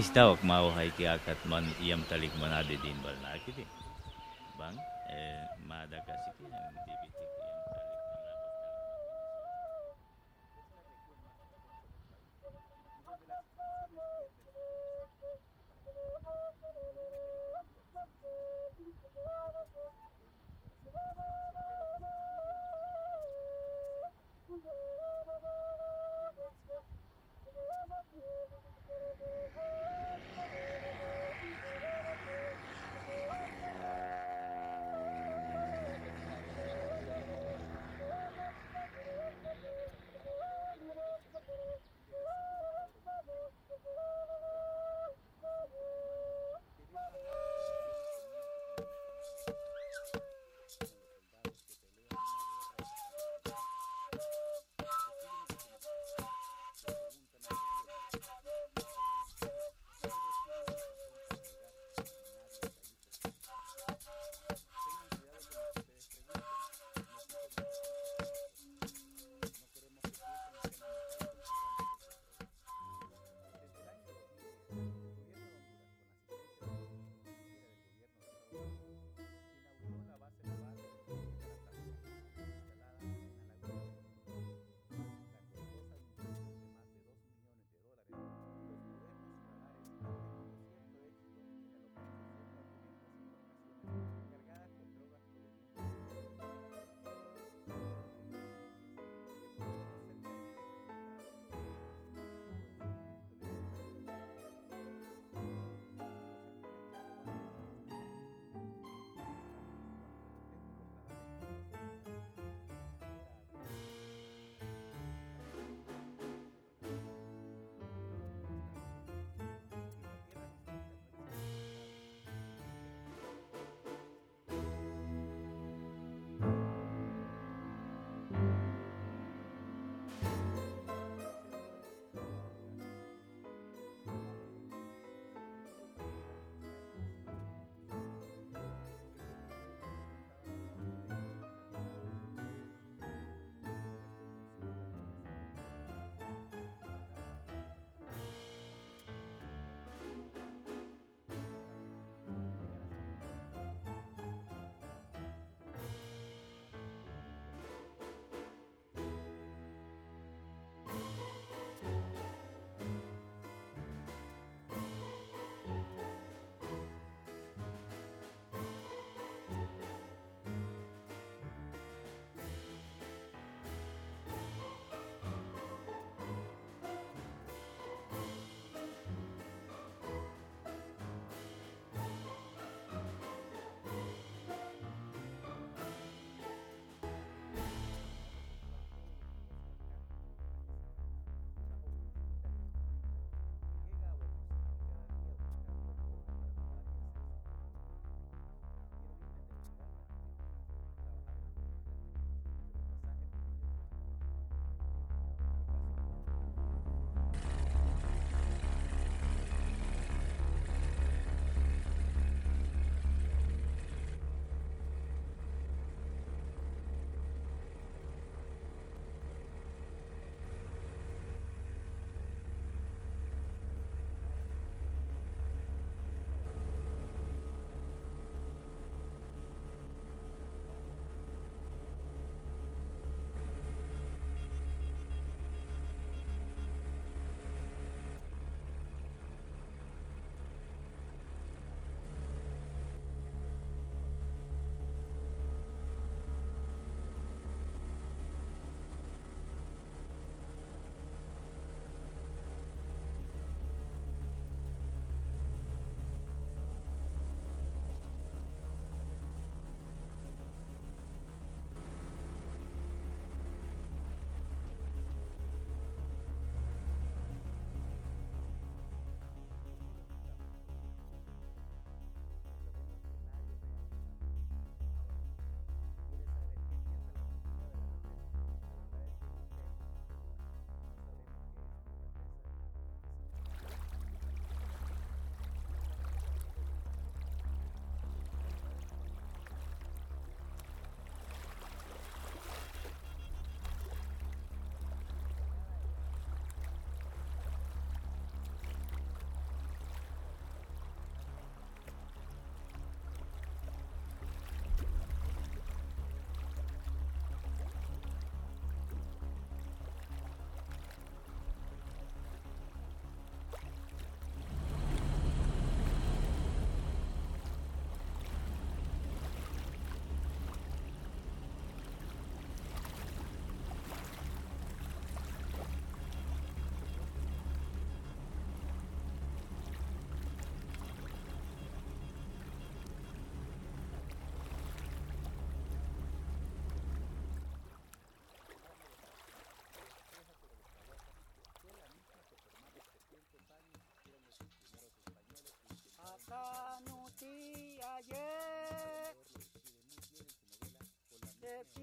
aiztaok maohaiki akatman iam talikman ade din bal nakiti bang eh, madakasi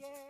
yeah.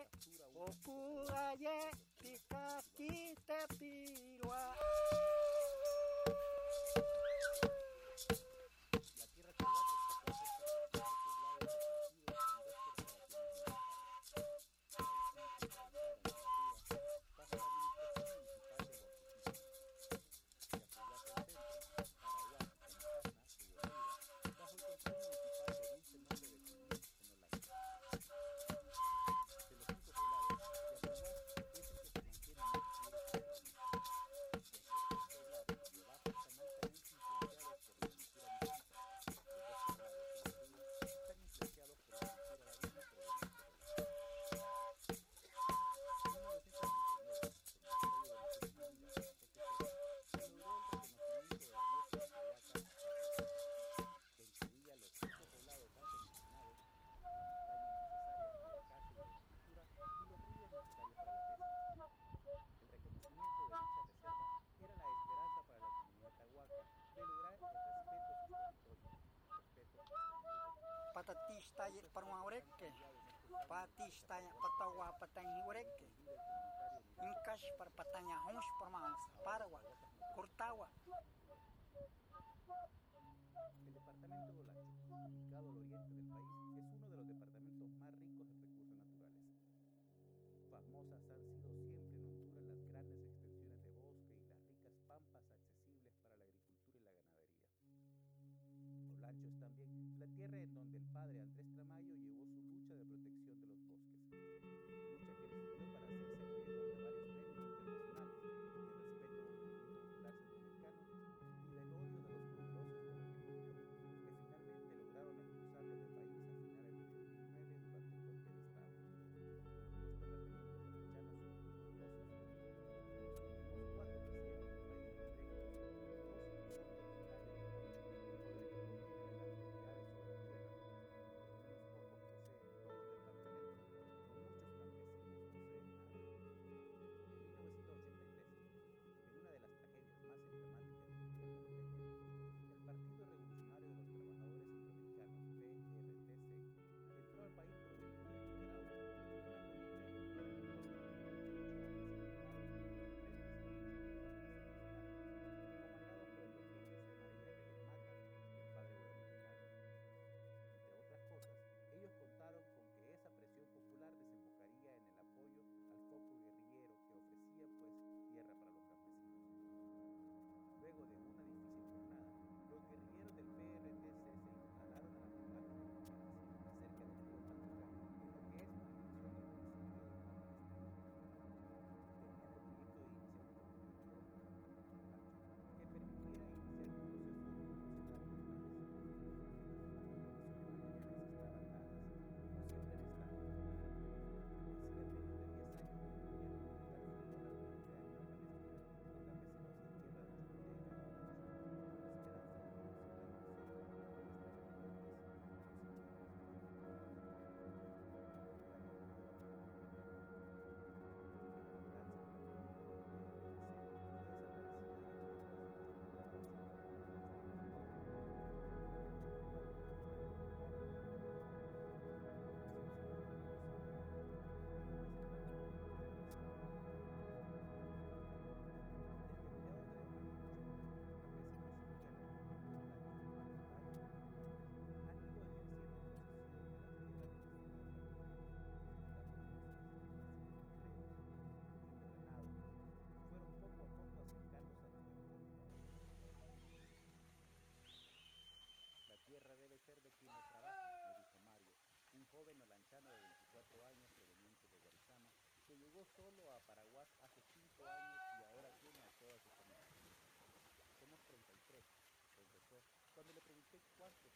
tay parwa ureke batista petawa patawa patang ureke inkash par patanya honsh parmans parwa kurtawa. El departamento ubicado al oriente del solo a Paraguay hace 5 años y ahora tiene a toda su familia. Somos 33, confesó, cuando le pregunté cuántos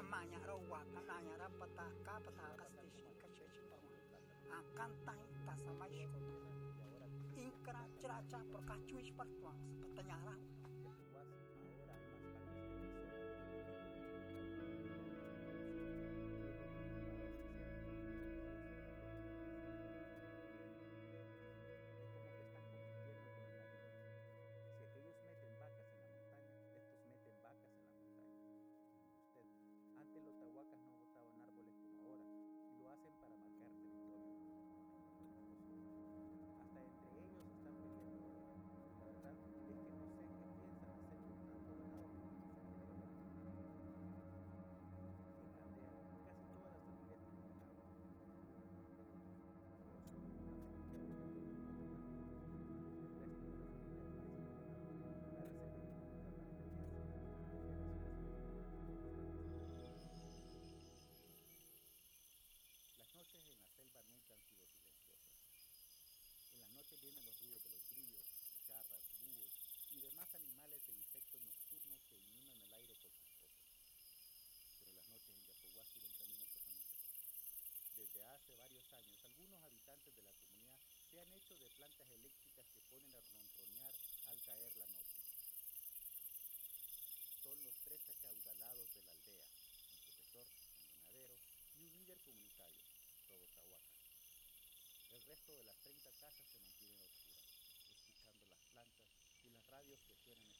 amanya rawa, waka nanya ra pataka pataka station kashe shi pawa akan ah, tang tasama shi ko inkra ciraca perkacu shi pertuang sepetanya ra se han hecho de plantas eléctricas que ponen a ronronear al caer la noche. Son los tres acaudalados de la aldea, un profesor, un ganadero y un líder comunitario, Robotahuaca. El resto de las 30 casas se mantienen oscuras, escuchando las plantas y las radios que suenan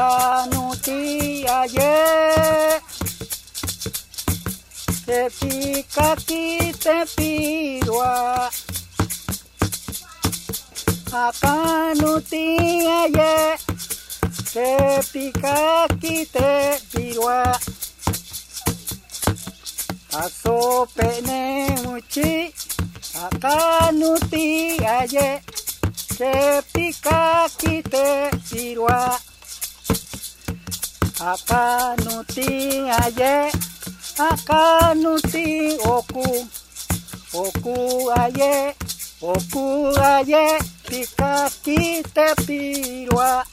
Akanuti aye Te pica aquí te pirua Akanuti aye Te pica aquí te pirua Asope ne muchi Akanuti aye Te pica aquí te pirua Akanuti aye Akanuti oku Oku aye Oku aye Pika kite pirua